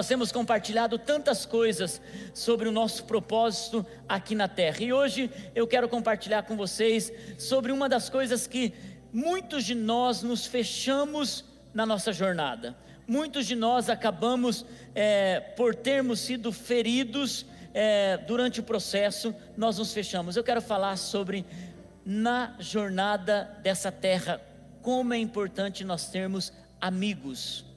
nós temos compartilhado tantas coisas sobre o nosso propósito aqui na terra. E hoje eu quero compartilhar com vocês sobre uma das coisas que muitos de nós nos fechamos na nossa jornada. Muitos de nós acabamos é, por termos sido feridos é, durante o processo, nós nos fechamos. Eu quero falar sobre na jornada dessa terra, como é importante nós termos amigos.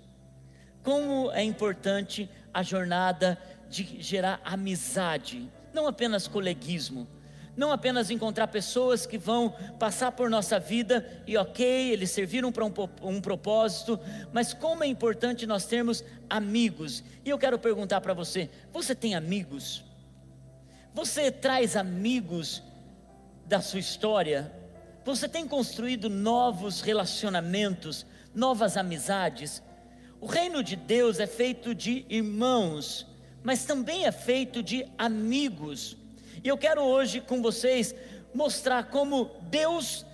Como é importante a jornada de gerar amizade, não apenas coleguismo, não apenas encontrar pessoas que vão passar por nossa vida e ok, eles serviram para um, um propósito, mas como é importante nós termos amigos. E eu quero perguntar para você: você tem amigos? Você traz amigos da sua história? Você tem construído novos relacionamentos, novas amizades? O reino de Deus é feito de irmãos, mas também é feito de amigos. E eu quero hoje com vocês mostrar como Deus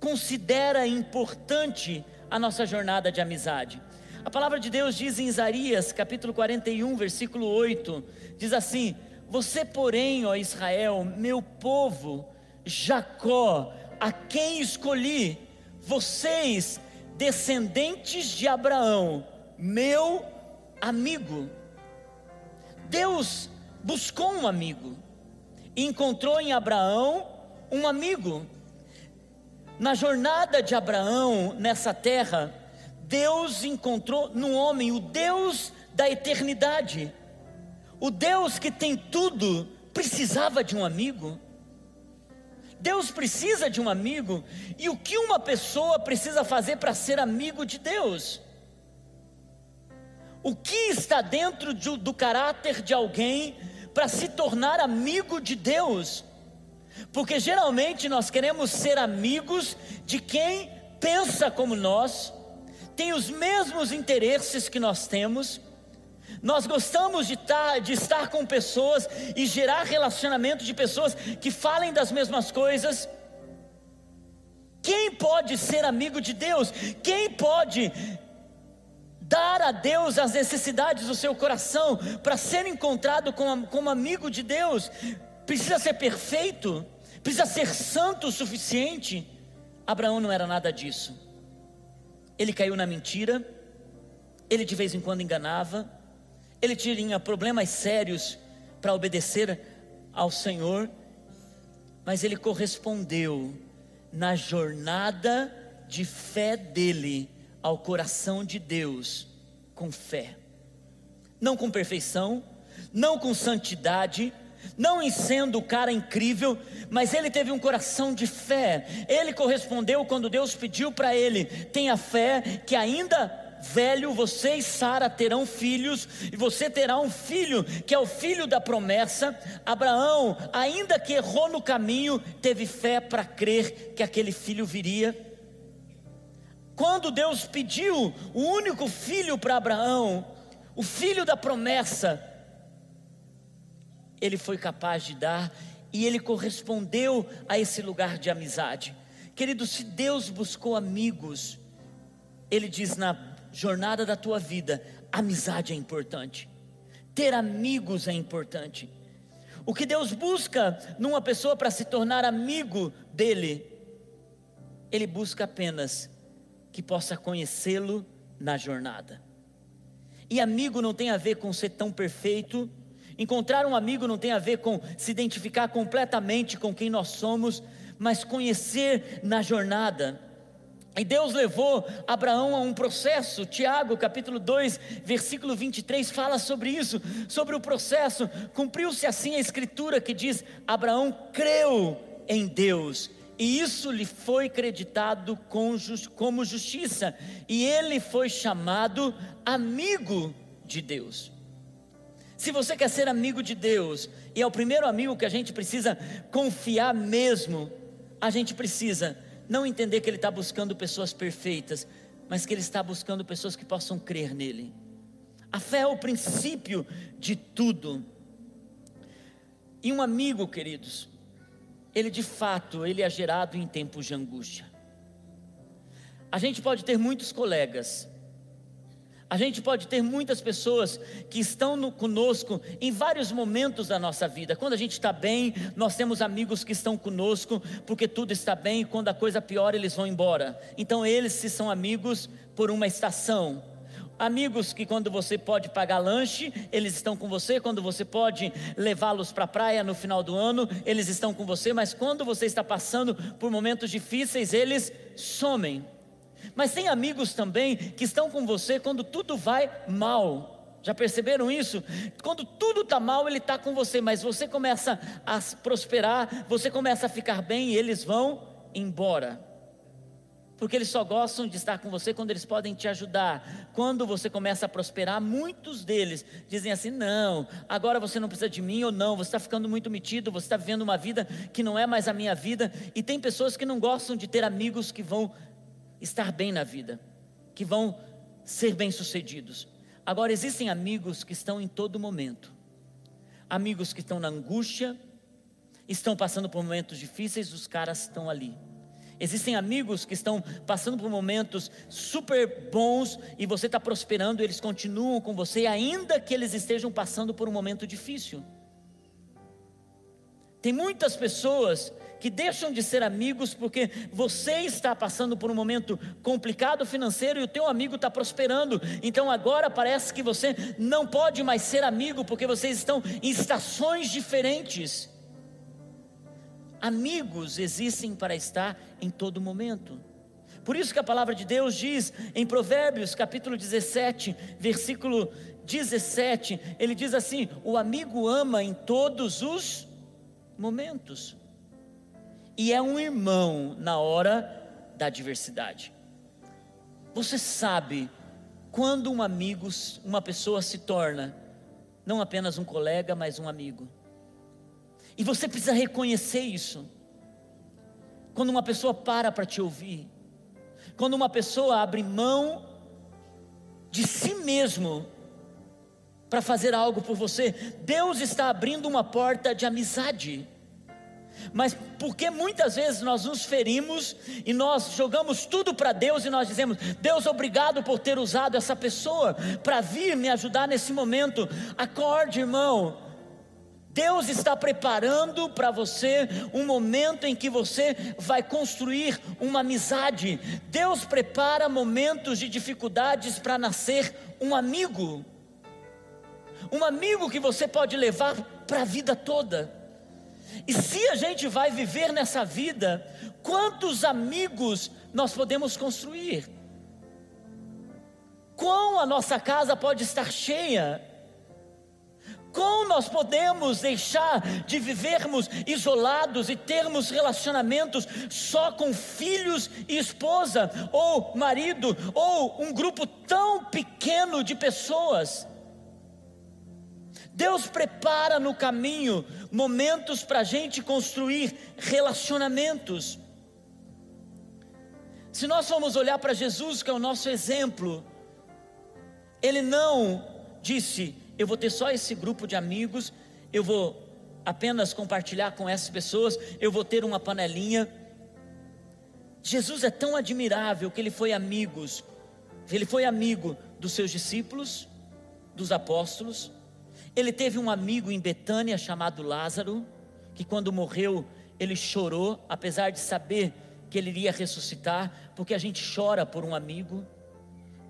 considera importante a nossa jornada de amizade. A palavra de Deus diz em Isaías, capítulo 41, versículo 8, diz assim: Você, porém, ó Israel, meu povo, Jacó, a quem escolhi, vocês, descendentes de Abraão, meu amigo. Deus buscou um amigo encontrou em Abraão um amigo. Na jornada de Abraão nessa terra, Deus encontrou no homem o Deus da eternidade. O Deus que tem tudo precisava de um amigo. Deus precisa de um amigo, e o que uma pessoa precisa fazer para ser amigo de Deus? O que está dentro de, do caráter de alguém para se tornar amigo de Deus, porque geralmente nós queremos ser amigos de quem pensa como nós, tem os mesmos interesses que nós temos, nós gostamos de estar, de estar com pessoas e gerar relacionamento de pessoas que falem das mesmas coisas. Quem pode ser amigo de Deus? Quem pode dar a Deus as necessidades do seu coração, para ser encontrado como, amigo de Deus, precisa ser perfeito, precisa ser santo o suficiente. Abraão não era nada disso. Ele caiu na mentira, ele de vez em quando enganava, ele tinha problemas sérios para obedecer ao Senhor, mas ele correspondeu na jornada de fé dele ao coração de Deus com fé, não com perfeição, não com santidade, não em sendo o cara incrível, mas ele teve um coração de fé. Ele correspondeu quando Deus pediu para ele: tenha fé que ainda velho, você e Sara terão filhos, e você terá um filho, que é o filho da promessa. Abraão, ainda que errou no caminho, teve fé para crer que aquele filho viria. Quando Deus pediu o único filho para Abraão, o filho da promessa, ele foi capaz de dar e ele correspondeu a esse lugar de amizade. Querido, se Deus buscou amigos, ele diz na jornada da tua vida, amizade é importante. Ter amigos é importante. O que Deus busca numa pessoa para se tornar amigo dele, ele busca apenas que possa conhecê-lo na jornada. E amigo não tem a ver com ser tão perfeito, encontrar um amigo não tem a ver com se identificar completamente com quem nós somos, mas conhecer na jornada. E Deus levou Abraão a um processo. Tiago, capítulo 2, versículo 23 fala sobre isso, sobre o processo. Cumpriu-se assim a escritura que diz: Abraão creu em Deus e isso lhe foi creditado como justiça, e ele foi chamado amigo de Deus. Se você quer ser amigo de Deus, e é o primeiro amigo que a gente precisa confiar mesmo, a gente precisa não entender que ele está buscando pessoas perfeitas, mas que ele está buscando pessoas que possam crer nele. A fé é o princípio de tudo. E um amigo, queridos, ele de fato, ele é gerado em tempos de angústia. A gente pode ter muitos colegas, A gente pode ter muitas pessoas que estão no, conosco em vários momentos da nossa vida. Quando a gente está bem, nós temos amigos que estão conosco porque tudo está bem, quando a coisa piora, eles vão embora. Então, eles se são amigos por uma estação. Amigos que quando você pode pagar lanche, eles estão com você, quando você pode levá-los para a praia no final do ano, eles estão com você, mas quando você está passando por momentos difíceis, eles somem. Mas tem amigos também que estão com você quando tudo vai mal. Já perceberam isso? Quando tudo está mal, ele está com você, mas você começa a prosperar, você começa a ficar bem e eles vão embora. Porque eles só gostam de estar com você quando eles podem te ajudar. Quando você começa a prosperar, muitos deles dizem assim: não, agora você não precisa de mim ou não, você está ficando muito metido, você está vivendo uma vida que não é mais a minha vida. E tem pessoas que não gostam de ter amigos que vão estar bem na vida, que vão ser bem-sucedidos. Agora, existem amigos que estão em todo momento, amigos que estão na angústia, estão passando por momentos difíceis, os caras estão ali. Existem amigos que estão passando por momentos super bons e você está prosperando, eles continuam com você, ainda que eles estejam passando por um momento difícil. Tem muitas pessoas que deixam de ser amigos porque você está passando por um momento complicado financeiro e o teu amigo está prosperando. Então agora parece que você não pode mais ser amigo porque vocês estão em estações diferentes. Amigos existem para estar em todo momento. Por isso que a palavra de Deus diz em Provérbios, capítulo 17, versículo 17, ele diz assim: "O amigo ama em todos os momentos" e é um irmão na hora da adversidade. Você sabe quando um amigo, uma pessoa se torna não apenas um colega, mas um amigo. E você precisa reconhecer isso. Quando uma pessoa para para te ouvir, quando uma pessoa abre mão de si mesmo para fazer algo por você, Deus está abrindo uma porta de amizade mas porque muitas vezes nós nos ferimos e nós jogamos tudo para Deus e nós dizemos: Deus, obrigado por ter usado essa pessoa para vir me ajudar nesse momento. Acorde, irmão. Deus está preparando para você um momento em que você vai construir uma amizade. Deus prepara momentos de dificuldades para nascer um amigo. Um amigo que você pode levar para a vida toda. E se a gente vai viver nessa vida, quantos amigos nós podemos construir? Quão a nossa casa pode estar cheia? Como nós podemos deixar de vivermos isolados e termos relacionamentos só com filhos e esposa, ou marido, ou um grupo tão pequeno de pessoas? Deus prepara no caminho momentos para a gente construir relacionamentos. Se nós formos olhar para Jesus, que é o nosso exemplo, ele não disse: Eu vou ter só esse grupo de amigos, eu vou apenas compartilhar com essas pessoas, eu vou ter uma panelinha. Jesus é tão admirável que ele foi amigos, ele foi amigo dos seus discípulos, dos apóstolos, ele teve um amigo em Betânia chamado Lázaro, que quando morreu, ele chorou, apesar de saber que ele iria ressuscitar, porque a gente chora por um amigo.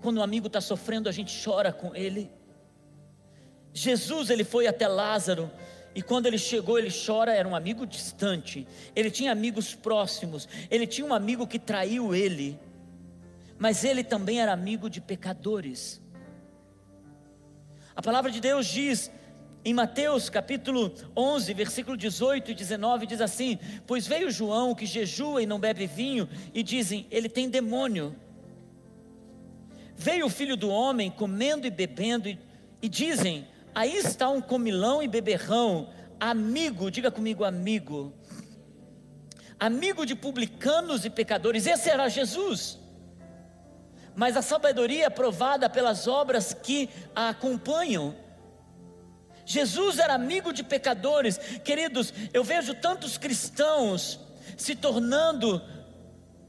Quando um amigo está sofrendo, a gente chora com ele. Jesus, ele foi até Lázaro, e quando ele chegou, ele chora, era um amigo distante. Ele tinha amigos próximos, ele tinha um amigo que traiu ele, mas ele também era amigo de pecadores. A palavra de Deus diz em Mateus capítulo 11, versículo 18 e 19, diz assim: Pois veio João que jejua e não bebe vinho, e dizem, ele tem demônio. Veio o filho do homem comendo e bebendo, e, e dizem, aí está um comilão e beberrão, amigo, diga comigo, amigo, amigo de publicanos e pecadores, esse era Jesus mas a sabedoria é provada pelas obras que a acompanham. Jesus era amigo de pecadores, queridos. Eu vejo tantos cristãos se tornando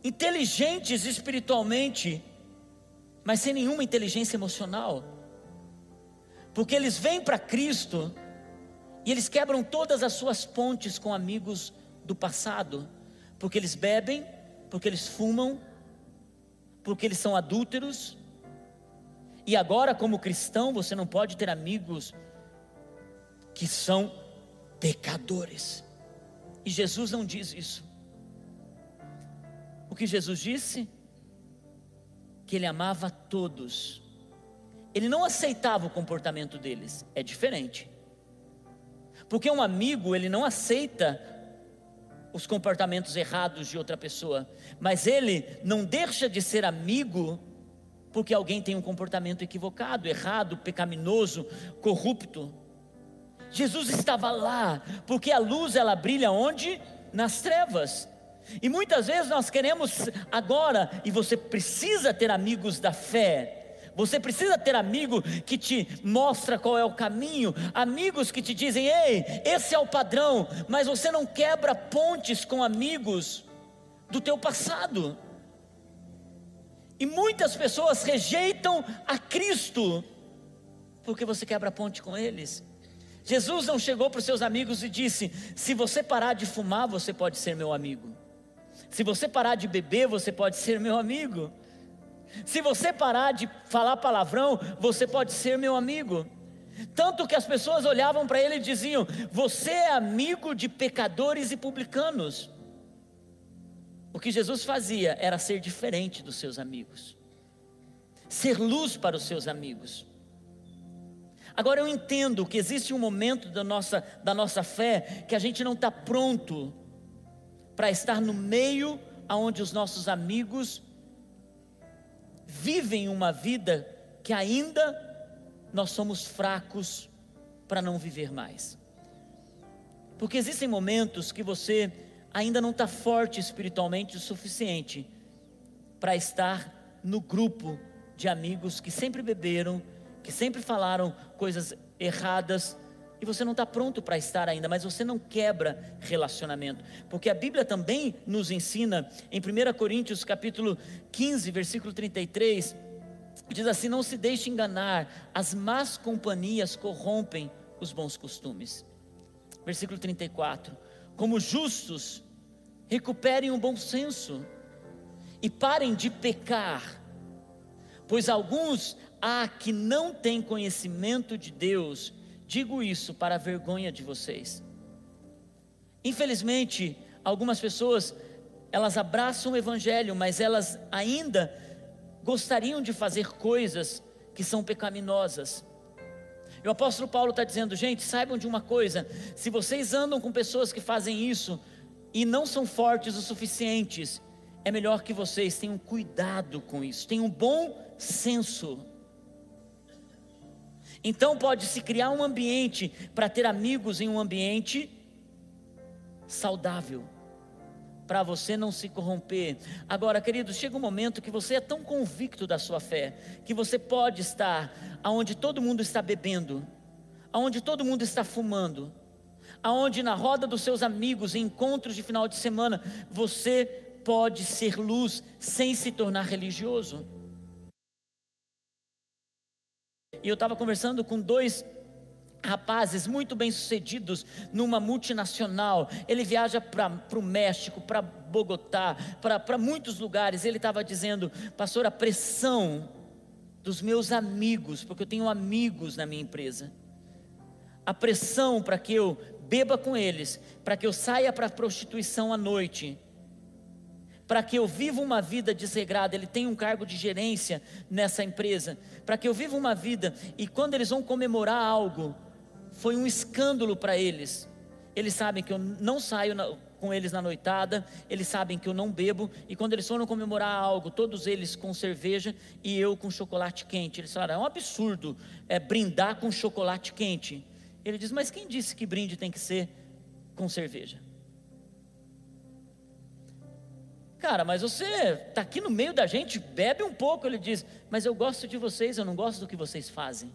inteligentes espiritualmente, mas sem nenhuma inteligência emocional. Porque eles vêm para Cristo e eles quebram todas as suas pontes com amigos do passado, porque eles bebem, porque eles fumam, porque eles são adúlteros. E agora, como cristão, você não pode ter amigos que são pecadores. E Jesus não diz isso. O que Jesus disse? Que ele amava todos. Ele não aceitava o comportamento deles, é diferente. Porque um amigo, ele não aceita os comportamentos errados de outra pessoa, mas ele não deixa de ser amigo porque alguém tem um comportamento equivocado, errado, pecaminoso, corrupto. Jesus estava lá, porque a luz ela brilha onde? Nas trevas. E muitas vezes nós queremos agora, e você precisa ter amigos da fé, você precisa ter amigo que te mostra qual é o caminho, amigos que te dizem: "Ei, esse é o padrão", mas você não quebra pontes com amigos do teu passado. E muitas pessoas rejeitam a Cristo porque você quebra ponte com eles. Jesus não chegou para os seus amigos e disse: "Se você parar de fumar, você pode ser meu amigo". Se você parar de beber, você pode ser meu amigo. Se você parar de falar palavrão, você pode ser meu amigo. Tanto que as pessoas olhavam para ele e diziam: Você é amigo de pecadores e publicanos. O que Jesus fazia era ser diferente dos seus amigos, ser luz para os seus amigos. Agora eu entendo que existe um momento da nossa, da nossa fé que a gente não está pronto para estar no meio aonde os nossos amigos vivem uma vida que ainda nós somos fracos para não viver mais. Porque existem momentos que você ainda não está forte espiritualmente o suficiente para estar no grupo de amigos que sempre beberam, que sempre falaram coisas erradas, e você não está pronto para estar ainda, mas você não quebra relacionamento, porque a Bíblia também nos ensina em 1 Coríntios capítulo 15, versículo 33, diz assim: Não se deixe enganar, as más companhias corrompem os bons costumes. Versículo 34: Como justos, recuperem o bom senso e parem de pecar, pois alguns há que não têm conhecimento de Deus Digo isso para a vergonha de vocês. Infelizmente, algumas pessoas, elas abraçam o Evangelho, mas elas ainda gostariam de fazer coisas que são pecaminosas. E o apóstolo Paulo está dizendo, gente, saibam de uma coisa: se vocês andam com pessoas que fazem isso e não são fortes o suficientes, é melhor que vocês tenham cuidado com isso, tenham bom senso. Então pode-se criar um ambiente para ter amigos em um ambiente saudável, para você não se corromper. Agora, queridos, chega um momento que você é tão convicto da sua fé, que você pode estar aonde todo mundo está bebendo, aonde todo mundo está fumando, aonde na roda dos seus amigos, em encontros de final de semana, você pode ser luz sem se tornar religioso. E eu estava conversando com dois rapazes muito bem sucedidos numa multinacional. Ele viaja para o México, para Bogotá, para muitos lugares. Ele estava dizendo, pastor, a pressão dos meus amigos, porque eu tenho amigos na minha empresa. A pressão para que eu beba com eles, para que eu saia para a prostituição à noite, para que eu viva uma vida desregrada, ele tem um cargo de gerência nessa empresa, para que eu viva uma vida e quando eles vão comemorar algo, foi um escândalo para eles. Eles sabem que eu não saio na, com eles na noitada, eles sabem que eu não bebo, e quando eles foram comemorar algo, todos eles com cerveja e eu com chocolate quente. Eles falaram: é um absurdo é, brindar com chocolate quente. Ele diz: mas quem disse que brinde tem que ser com cerveja? Cara, mas você está aqui no meio da gente, bebe um pouco. Ele diz: Mas eu gosto de vocês, eu não gosto do que vocês fazem.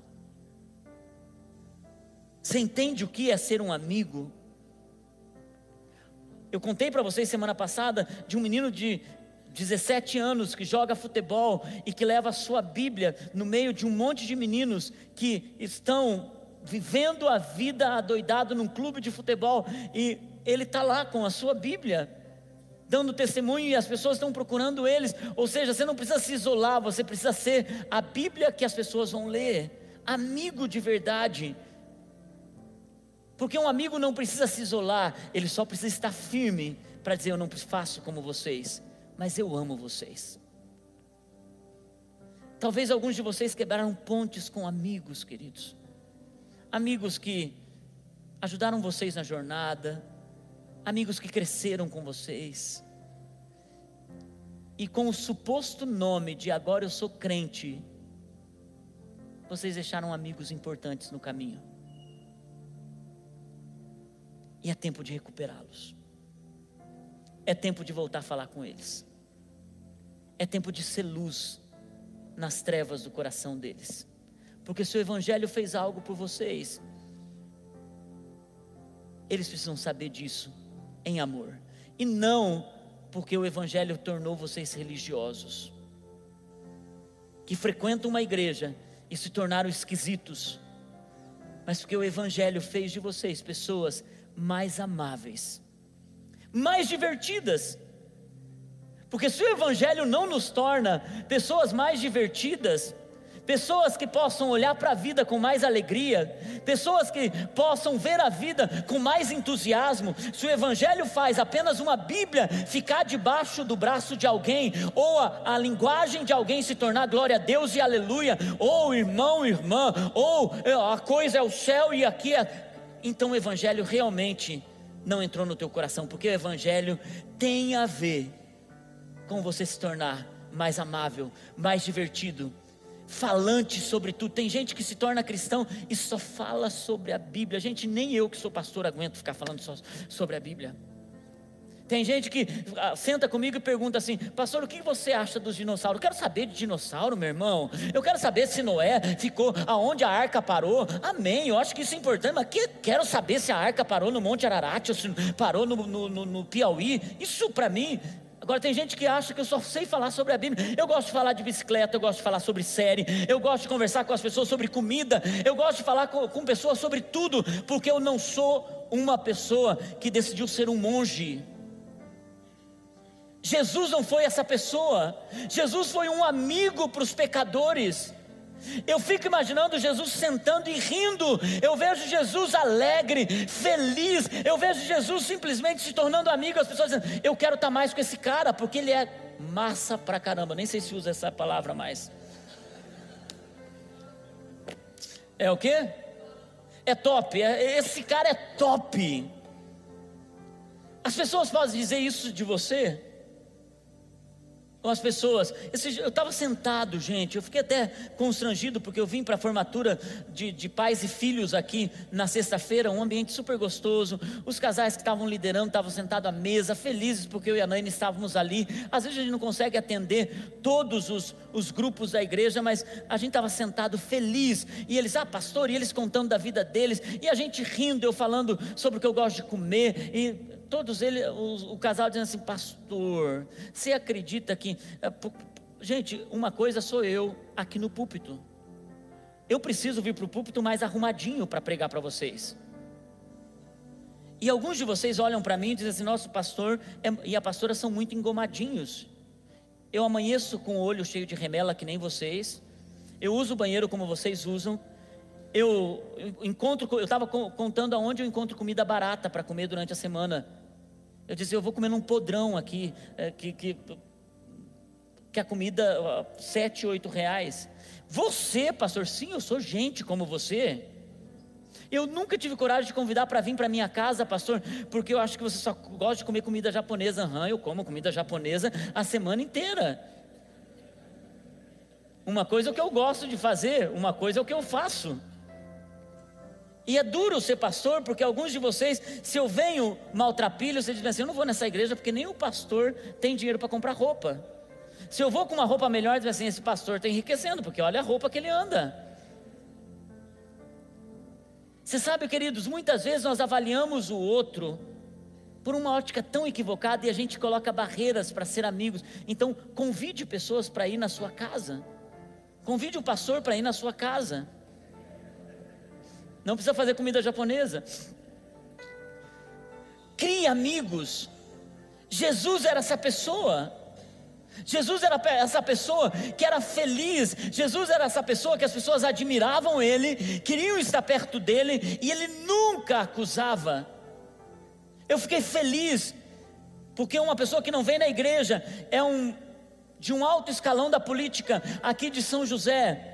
Você entende o que é ser um amigo? Eu contei para vocês semana passada de um menino de 17 anos que joga futebol e que leva a sua Bíblia no meio de um monte de meninos que estão vivendo a vida adoidado num clube de futebol e ele está lá com a sua Bíblia, dando testemunho e as pessoas estão procurando eles. Ou seja, você não precisa se isolar, você precisa ser a Bíblia que as pessoas vão ler, amigo de verdade. Porque um amigo não precisa se isolar, ele só precisa estar firme para dizer: Eu não faço como vocês, mas eu amo vocês. Talvez alguns de vocês quebraram pontes com amigos, queridos amigos que ajudaram vocês na jornada, amigos que cresceram com vocês, e com o suposto nome de agora eu sou crente, vocês deixaram amigos importantes no caminho. E é tempo de recuperá-los. É tempo de voltar a falar com eles. É tempo de ser luz nas trevas do coração deles porque se o Evangelho fez algo por vocês, eles precisam saber disso em amor, e não porque o Evangelho tornou vocês religiosos, que frequentam uma igreja e se tornaram esquisitos, mas porque o Evangelho fez de vocês pessoas mais amáveis, mais divertidas. Porque se o Evangelho não nos torna pessoas mais divertidas, pessoas que possam olhar para a vida com mais alegria, pessoas que possam ver a vida com mais entusiasmo. Se o Evangelho faz apenas uma Bíblia ficar debaixo do braço de alguém, ou a, a linguagem de alguém se tornar glória a Deus e aleluia, ou irmão, irmã, ou é, a coisa é o céu e aqui é. Então o Evangelho realmente não entrou no teu coração, porque o Evangelho tem a ver com você se tornar mais amável, mais divertido, falante sobre tudo. Tem gente que se torna cristão e só fala sobre a Bíblia. Gente, nem eu que sou pastor aguento ficar falando só sobre a Bíblia. Tem gente que ah, senta comigo e pergunta assim: Pastor, o que você acha dos dinossauros? Eu quero saber de dinossauro, meu irmão. Eu quero saber se Noé ficou aonde a arca parou. Amém. Eu acho que isso é importante, mas que, quero saber se a arca parou no Monte Ararat ou se parou no, no, no, no Piauí. Isso para mim Agora tem gente que acha que eu só sei falar sobre a Bíblia. Eu gosto de falar de bicicleta, eu gosto de falar sobre série, eu gosto de conversar com as pessoas sobre comida, eu gosto de falar com, com pessoas sobre tudo, porque eu não sou uma pessoa que decidiu ser um monge. Jesus não foi essa pessoa. Jesus foi um amigo para os pecadores. Eu fico imaginando Jesus sentando e rindo. Eu vejo Jesus alegre, feliz. Eu vejo Jesus simplesmente se tornando amigo. As pessoas dizendo: Eu quero estar mais com esse cara, porque ele é massa pra caramba. Nem sei se usa essa palavra mais. É o que? É top. É, esse cara é top. As pessoas podem dizer isso de você? Com as pessoas. Eu estava sentado, gente, eu fiquei até constrangido, porque eu vim para a formatura de, de, pais e filhos aqui na sexta-feira, um ambiente super gostoso. Os casais que estavam liderando estavam sentados à mesa, felizes porque eu e a Naine estávamos ali. Às vezes a gente não consegue atender todos os, os grupos da igreja, mas a gente estava sentado feliz. E eles, ah, pastor, e eles contando da vida deles, e a gente rindo, eu falando sobre o que eu gosto de comer, e todos eles, o, o, casal dizendo assim, pastor, você acredita que. É, gente, uma coisa sou eu aqui no púlpito. Eu preciso vir para o púlpito mais arrumadinho para pregar para vocês. E alguns de vocês olham para mim e dizem assim: nosso pastor é, e a pastora são muito engomadinhos. Eu amanheço com o olho cheio de remela que nem vocês. Eu uso o banheiro como vocês usam eu encontro, eu estava contando aonde eu encontro comida barata para comer durante a semana. Eu dizia, eu vou comer num podrão aqui, é, que, que, que a comida, sete, oito reais. Você, pastor, sim, eu sou gente como você. Eu nunca tive coragem de convidar para vir para minha casa, pastor, porque eu acho que você só gosta de comer comida japonesa. Aham, eu como comida japonesa a semana inteira. Uma coisa é o que eu gosto de fazer, uma coisa é o que eu faço. E é duro ser pastor, porque alguns de vocês, se eu venho maltrapilho, vocês dizem assim: eu não vou nessa igreja porque nem o pastor tem dinheiro para comprar roupa. Se eu vou com uma roupa melhor, dizem assim: esse pastor está enriquecendo, porque olha a roupa que ele anda. Você sabe, queridos, muitas vezes nós avaliamos o outro por uma ótica tão equivocada e a gente coloca barreiras para ser amigos. Então, convide pessoas para ir na sua casa. Convide um pastor para ir na sua casa. Não precisa fazer comida japonesa. Crie amigos. Jesus era essa pessoa. Jesus era essa pessoa que era feliz, Jesus era essa pessoa que as pessoas admiravam ele, queriam estar perto dele e ele nunca acusava. Eu fiquei feliz, porque uma pessoa que não vem na igreja é um de um alto escalão da política aqui de São José.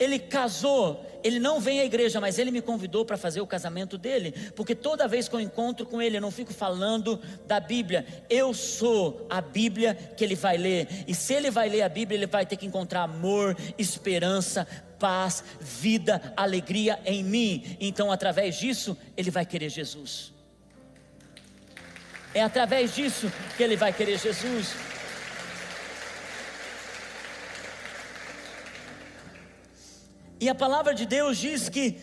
Ele casou, ele não vem à igreja, mas ele me convidou para fazer o casamento dele, porque toda vez que eu encontro com ele, eu não fico falando da Bíblia, eu sou a Bíblia que ele vai ler, e se ele vai ler a Bíblia, ele vai ter que encontrar amor, esperança, paz, vida, alegria em mim, então através disso, ele vai querer Jesus. É através disso que ele vai querer Jesus. E a palavra de Deus diz que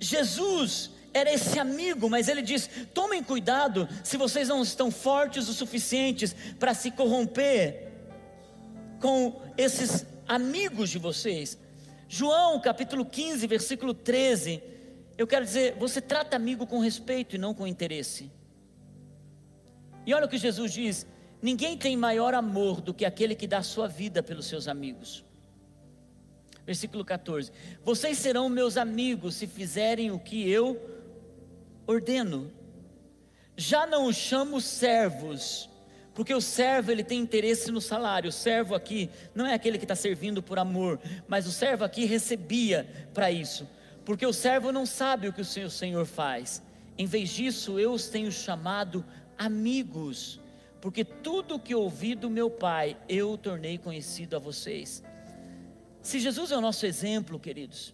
Jesus era esse amigo, mas ele diz: tomem cuidado se vocês não estão fortes o suficientes para se corromper com esses amigos de vocês. João capítulo 15, versículo 13. Eu quero dizer, você trata amigo com respeito e não com interesse. E olha o que Jesus diz: ninguém tem maior amor do que aquele que dá sua vida pelos seus amigos. Versículo 14: Vocês serão meus amigos se fizerem o que eu ordeno. Já não os chamo servos, porque o servo ele tem interesse no salário. O servo aqui não é aquele que está servindo por amor, mas o servo aqui recebia para isso, porque o servo não sabe o que o seu senhor faz. Em vez disso, eu os tenho chamado amigos, porque tudo o que ouvi do meu Pai eu tornei conhecido a vocês. Se Jesus é o nosso exemplo, queridos,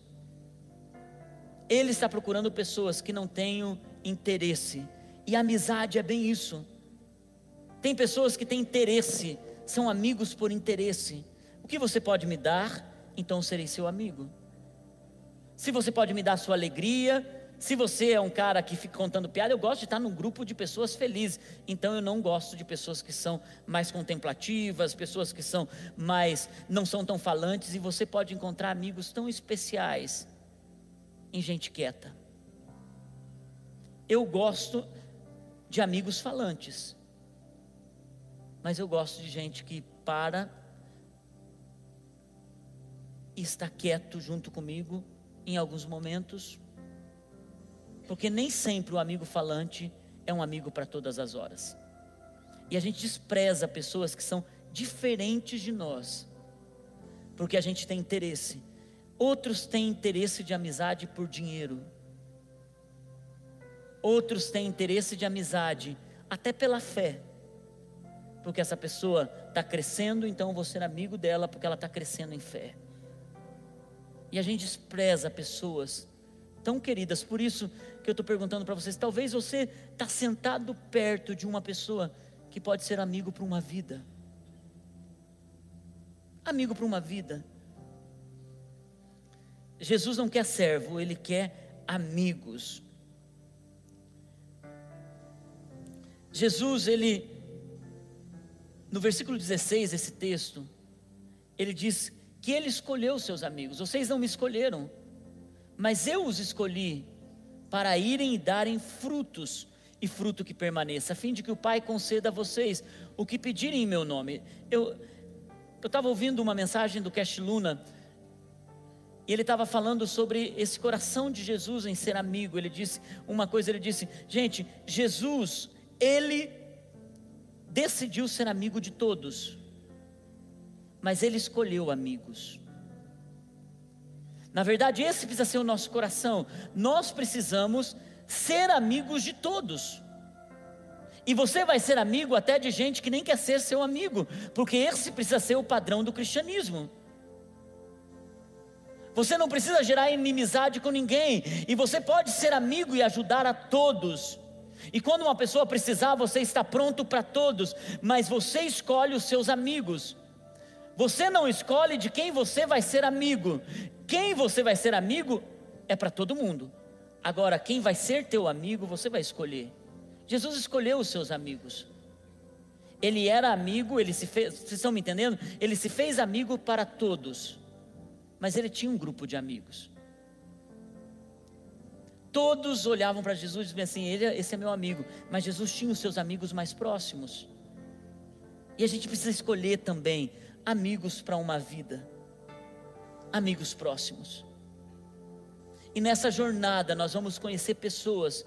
Ele está procurando pessoas que não tenham interesse, e amizade é bem isso. Tem pessoas que têm interesse, são amigos por interesse. O que você pode me dar, então serei seu amigo. Se você pode me dar sua alegria, se você é um cara que fica contando piada, eu gosto de estar num grupo de pessoas felizes. Então eu não gosto de pessoas que são mais contemplativas, pessoas que são mais não são tão falantes e você pode encontrar amigos tão especiais em gente quieta. Eu gosto de amigos falantes. Mas eu gosto de gente que para e está quieto junto comigo em alguns momentos porque nem sempre o amigo falante é um amigo para todas as horas. E a gente despreza pessoas que são diferentes de nós, porque a gente tem interesse. Outros têm interesse de amizade por dinheiro. Outros têm interesse de amizade até pela fé. Porque essa pessoa está crescendo, então vou ser amigo dela porque ela está crescendo em fé. E a gente despreza pessoas tão queridas. Por isso que eu estou perguntando para vocês: talvez você está sentado perto de uma pessoa que pode ser amigo para uma vida. Amigo para uma vida. Jesus não quer servo, ele quer amigos. Jesus, ele, no versículo 16, esse texto, ele diz que ele escolheu seus amigos. Vocês não me escolheram, mas eu os escolhi para irem e darem frutos, e fruto que permaneça, a fim de que o Pai conceda a vocês o que pedirem em meu nome. Eu estava ouvindo uma mensagem do Cash Luna, e ele estava falando sobre esse coração de Jesus em ser amigo. Ele disse uma coisa: ele disse, gente, Jesus, ele decidiu ser amigo de todos, mas ele escolheu amigos. Na verdade, esse precisa ser o nosso coração. Nós precisamos ser amigos de todos. E você vai ser amigo até de gente que nem quer ser seu amigo, porque esse precisa ser o padrão do cristianismo. Você não precisa gerar inimizade com ninguém, e você pode ser amigo e ajudar a todos. E quando uma pessoa precisar, você está pronto para todos, mas você escolhe os seus amigos. Você não escolhe de quem você vai ser amigo. Quem você vai ser amigo é para todo mundo. Agora, quem vai ser teu amigo, você vai escolher. Jesus escolheu os seus amigos. Ele era amigo, ele se fez, vocês estão me entendendo? Ele se fez amigo para todos. Mas ele tinha um grupo de amigos. Todos olhavam para Jesus e diziam assim: ele, esse é meu amigo. Mas Jesus tinha os seus amigos mais próximos. E a gente precisa escolher também amigos para uma vida, amigos próximos. E nessa jornada nós vamos conhecer pessoas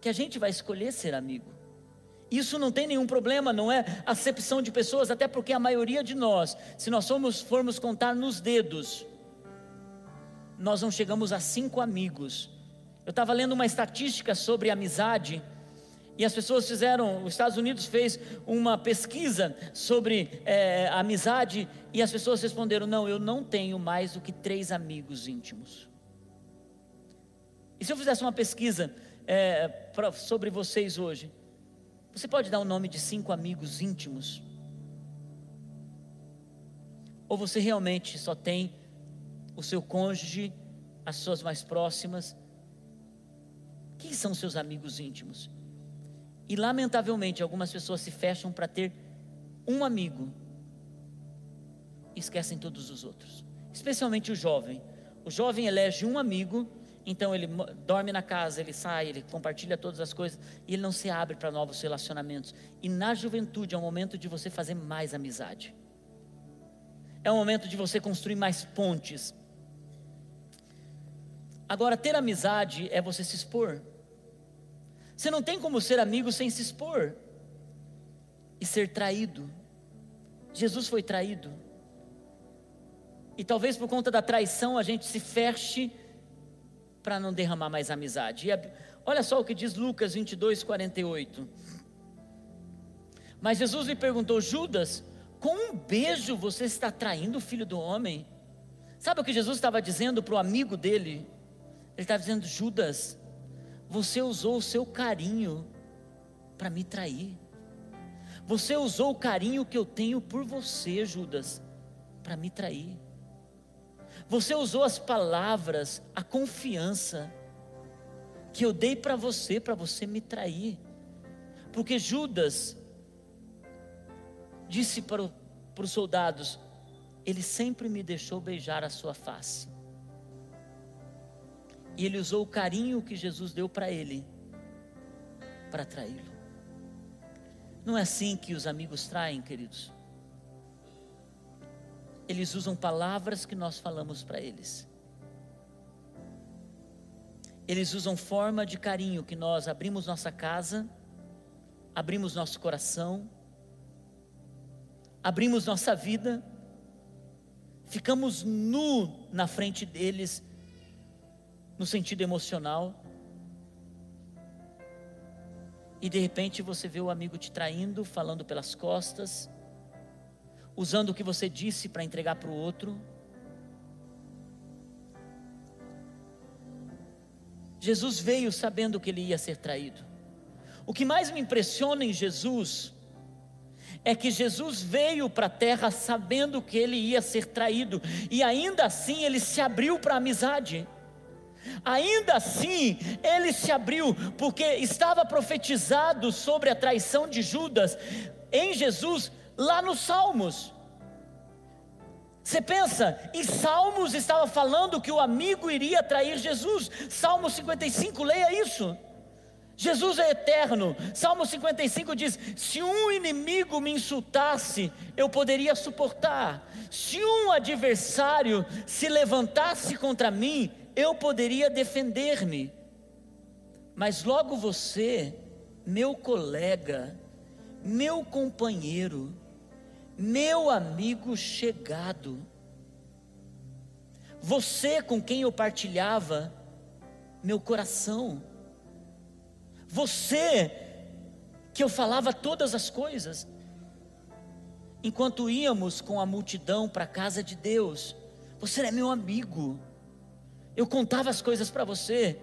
que a gente vai escolher ser amigo. Isso não tem nenhum problema, não é acepção de pessoas, até porque a maioria de nós, se nós somos, formos contar nos dedos, nós não chegamos a cinco amigos eu estava lendo uma estatística sobre amizade. E as pessoas fizeram, os Estados Unidos fez uma pesquisa sobre é, amizade e as pessoas responderam: não, eu não tenho mais do que três amigos íntimos. E se eu fizesse uma pesquisa é, pra, sobre vocês hoje, você pode dar o nome de cinco amigos íntimos? Ou você realmente só tem o seu cônjuge, as suas mais próximas quem são seus amigos íntimos? E lamentavelmente, algumas pessoas se fecham para ter um amigo e esquecem todos os outros, especialmente o jovem. O jovem elege um amigo, então ele dorme na casa, ele sai, ele compartilha todas as coisas e ele não se abre para novos relacionamentos. E na juventude é o momento de você fazer mais amizade. É o momento de você construir mais pontes. Agora, ter amizade é você se expor. Você não tem como ser amigo sem se expor e ser traído. Jesus foi traído. E talvez por conta da traição a gente se feche para não derramar mais amizade. A, olha só o que diz Lucas 22, 48. Mas Jesus lhe perguntou: Judas, com um beijo você está traindo o filho do homem? Sabe o que Jesus estava dizendo para o amigo dele? Ele estava dizendo: Judas, você usou o seu carinho para me trair. Você usou o carinho que eu tenho por você, Judas, para me trair. Você usou as palavras, a confiança que eu dei para você, para você me trair. Porque Judas disse para, para os soldados: Ele sempre me deixou beijar a sua face. E ele usou o carinho que Jesus deu para ele para traí-lo. Não é assim que os amigos traem, queridos. Eles usam palavras que nós falamos para eles. Eles usam forma de carinho que nós abrimos nossa casa, abrimos nosso coração, abrimos nossa vida, ficamos nu na frente deles no sentido emocional. E de repente você vê o amigo te traindo, falando pelas costas, usando o que você disse para entregar para o outro. Jesus veio sabendo que ele ia ser traído. O que mais me impressiona em Jesus é que Jesus veio para a terra sabendo que ele ia ser traído, e ainda assim ele se abriu para a amizade. Ainda assim, ele se abriu, porque estava profetizado sobre a traição de Judas em Jesus, lá nos Salmos. Você pensa, em Salmos estava falando que o amigo iria trair Jesus, Salmo 55, leia isso. Jesus é eterno. Salmo 55 diz: Se um inimigo me insultasse, eu poderia suportar. Se um adversário se levantasse contra mim, eu poderia defender-me, mas logo você, meu colega, meu companheiro, meu amigo chegado, você com quem eu partilhava meu coração, você que eu falava todas as coisas, enquanto íamos com a multidão para a casa de Deus, você é meu amigo eu contava as coisas para você.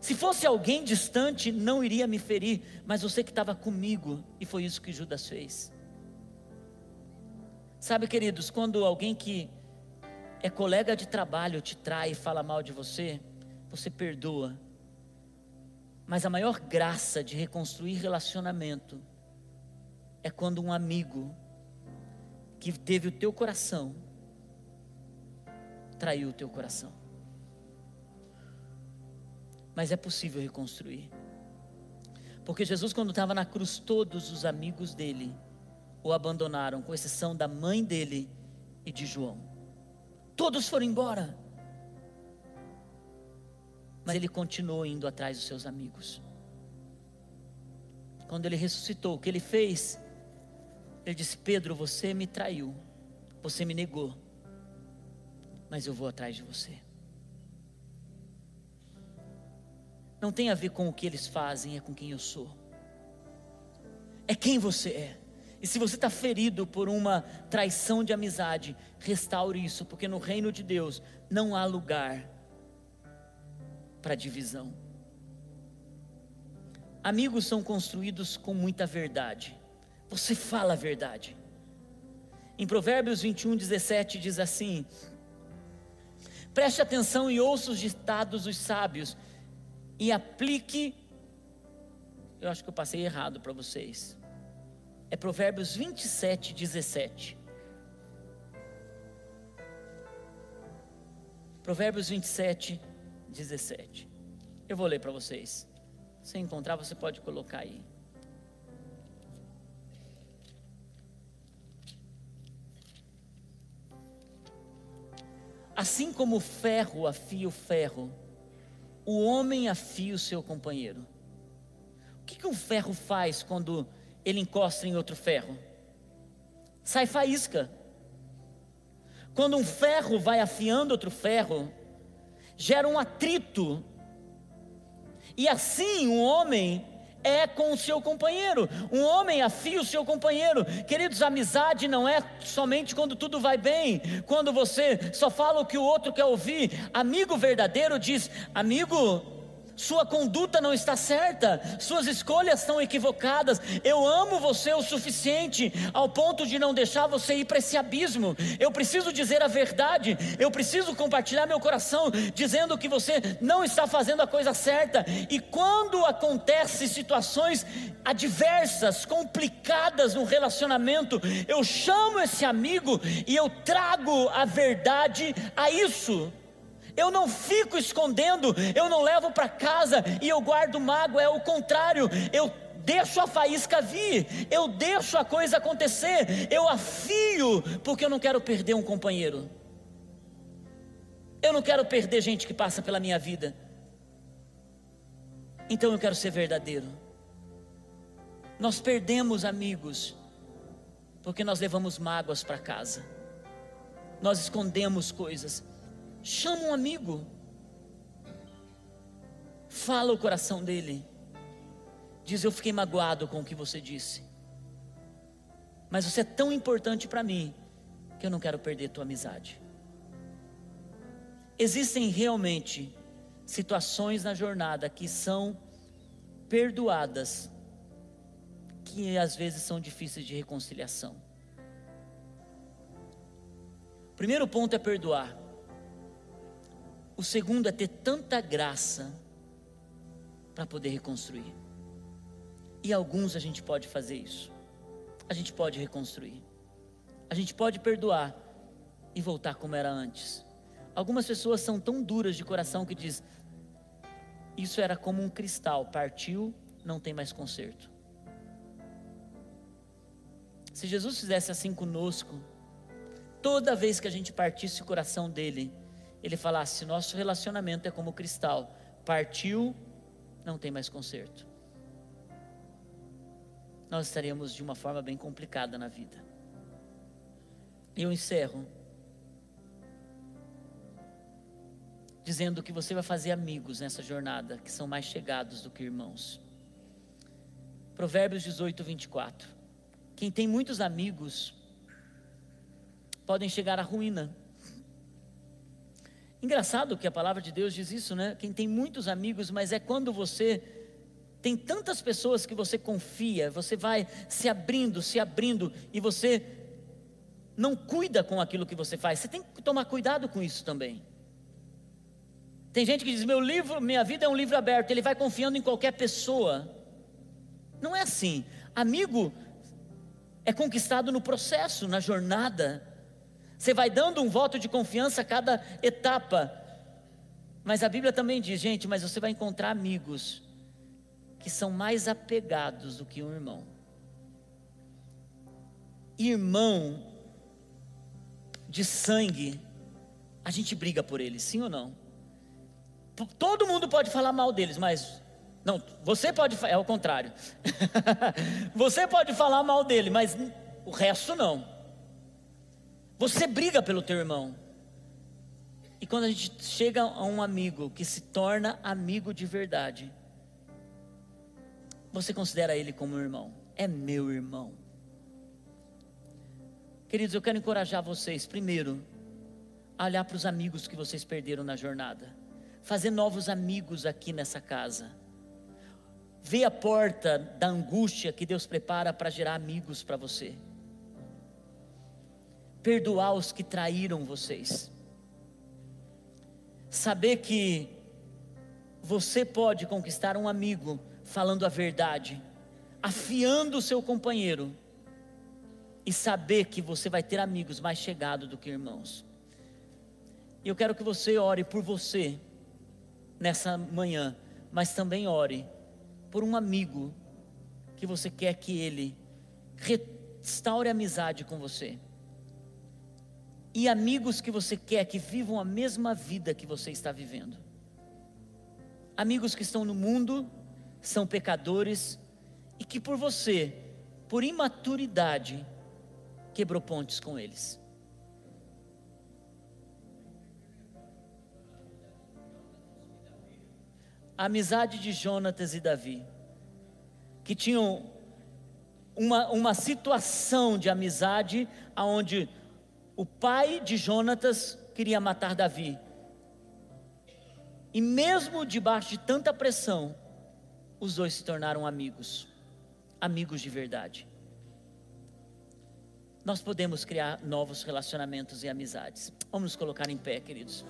Se fosse alguém distante, não iria me ferir, mas você que estava comigo, e foi isso que Judas fez. Sabe, queridos, quando alguém que é colega de trabalho te trai e fala mal de você, você perdoa. Mas a maior graça de reconstruir relacionamento é quando um amigo que teve o teu coração traiu o teu coração. Mas é possível reconstruir. Porque Jesus, quando estava na cruz, todos os amigos dele o abandonaram, com exceção da mãe dele e de João. Todos foram embora. Mas ele continuou indo atrás dos seus amigos. Quando ele ressuscitou, o que ele fez? Ele disse: Pedro, você me traiu, você me negou, mas eu vou atrás de você. Não tem a ver com o que eles fazem, é com quem eu sou. É quem você é. E se você está ferido por uma traição de amizade, restaure isso, porque no reino de Deus não há lugar para divisão. Amigos são construídos com muita verdade. Você fala a verdade. Em Provérbios 21, 17 diz assim: Preste atenção e ouça os ditados dos sábios e aplique. Eu acho que eu passei errado para vocês. É Provérbios 27, 17. Provérbios 27, 17. Eu vou ler para vocês. Se encontrar, você pode colocar aí. Assim como o ferro afia o ferro, o homem afia o seu companheiro. O que, que um ferro faz quando ele encosta em outro ferro? Sai faísca. Quando um ferro vai afiando outro ferro, gera um atrito. E assim um homem é com o seu companheiro. Um homem afia o seu companheiro. Queridos, amizade não é somente quando tudo vai bem, quando você só fala o que o outro quer ouvir. Amigo verdadeiro diz: Amigo, sua conduta não está certa, suas escolhas estão equivocadas. Eu amo você o suficiente ao ponto de não deixar você ir para esse abismo. Eu preciso dizer a verdade, eu preciso compartilhar meu coração dizendo que você não está fazendo a coisa certa. E quando acontecem situações adversas, complicadas no relacionamento, eu chamo esse amigo e eu trago a verdade a isso. Eu não fico escondendo, eu não levo para casa e eu guardo mágoa, é o contrário, eu deixo a faísca vir, eu deixo a coisa acontecer, eu afio, porque eu não quero perder um companheiro. Eu não quero perder gente que passa pela minha vida. Então eu quero ser verdadeiro. Nós perdemos amigos porque nós levamos mágoas para casa. Nós escondemos coisas. Chama um amigo. Fala o coração dele. Diz: Eu fiquei magoado com o que você disse. Mas você é tão importante para mim que eu não quero perder tua amizade. Existem realmente situações na jornada que são perdoadas, que às vezes são difíceis de reconciliação. Primeiro ponto é perdoar. O segundo é ter tanta graça para poder reconstruir. E alguns a gente pode fazer isso. A gente pode reconstruir. A gente pode perdoar e voltar como era antes. Algumas pessoas são tão duras de coração que diz: isso era como um cristal, partiu, não tem mais conserto. Se Jesus fizesse assim conosco, toda vez que a gente partisse o coração dele, ele falasse: nosso relacionamento é como cristal, partiu, não tem mais conserto. Nós estaríamos de uma forma bem complicada na vida. E eu encerro dizendo que você vai fazer amigos nessa jornada que são mais chegados do que irmãos. Provérbios 18, 24. Quem tem muitos amigos podem chegar à ruína Engraçado que a palavra de Deus diz isso, né? Quem tem muitos amigos, mas é quando você tem tantas pessoas que você confia, você vai se abrindo, se abrindo e você não cuida com aquilo que você faz. Você tem que tomar cuidado com isso também. Tem gente que diz: meu livro, minha vida é um livro aberto, ele vai confiando em qualquer pessoa. Não é assim. Amigo é conquistado no processo, na jornada. Você vai dando um voto de confiança a cada etapa. Mas a Bíblia também diz, gente, mas você vai encontrar amigos que são mais apegados do que um irmão. Irmão de sangue, a gente briga por eles, sim ou não? Todo mundo pode falar mal deles, mas não, você pode, é o contrário. você pode falar mal dele, mas o resto não. Você briga pelo teu irmão. E quando a gente chega a um amigo que se torna amigo de verdade, você considera ele como irmão. É meu irmão. Queridos, eu quero encorajar vocês, primeiro, a olhar para os amigos que vocês perderam na jornada, fazer novos amigos aqui nessa casa Vê a porta da angústia que Deus prepara para gerar amigos para você. Perdoar os que traíram vocês. Saber que você pode conquistar um amigo falando a verdade, afiando o seu companheiro, e saber que você vai ter amigos mais chegados do que irmãos. E eu quero que você ore por você nessa manhã, mas também ore por um amigo que você quer que ele restaure a amizade com você. E amigos que você quer que vivam a mesma vida que você está vivendo. Amigos que estão no mundo, são pecadores e que por você, por imaturidade, quebrou pontes com eles. a amizade de Jonatas e Davi, que tinham uma, uma situação de amizade onde o pai de Jonatas queria matar Davi. E mesmo debaixo de tanta pressão, os dois se tornaram amigos, amigos de verdade. Nós podemos criar novos relacionamentos e amizades. Vamos nos colocar em pé, queridos.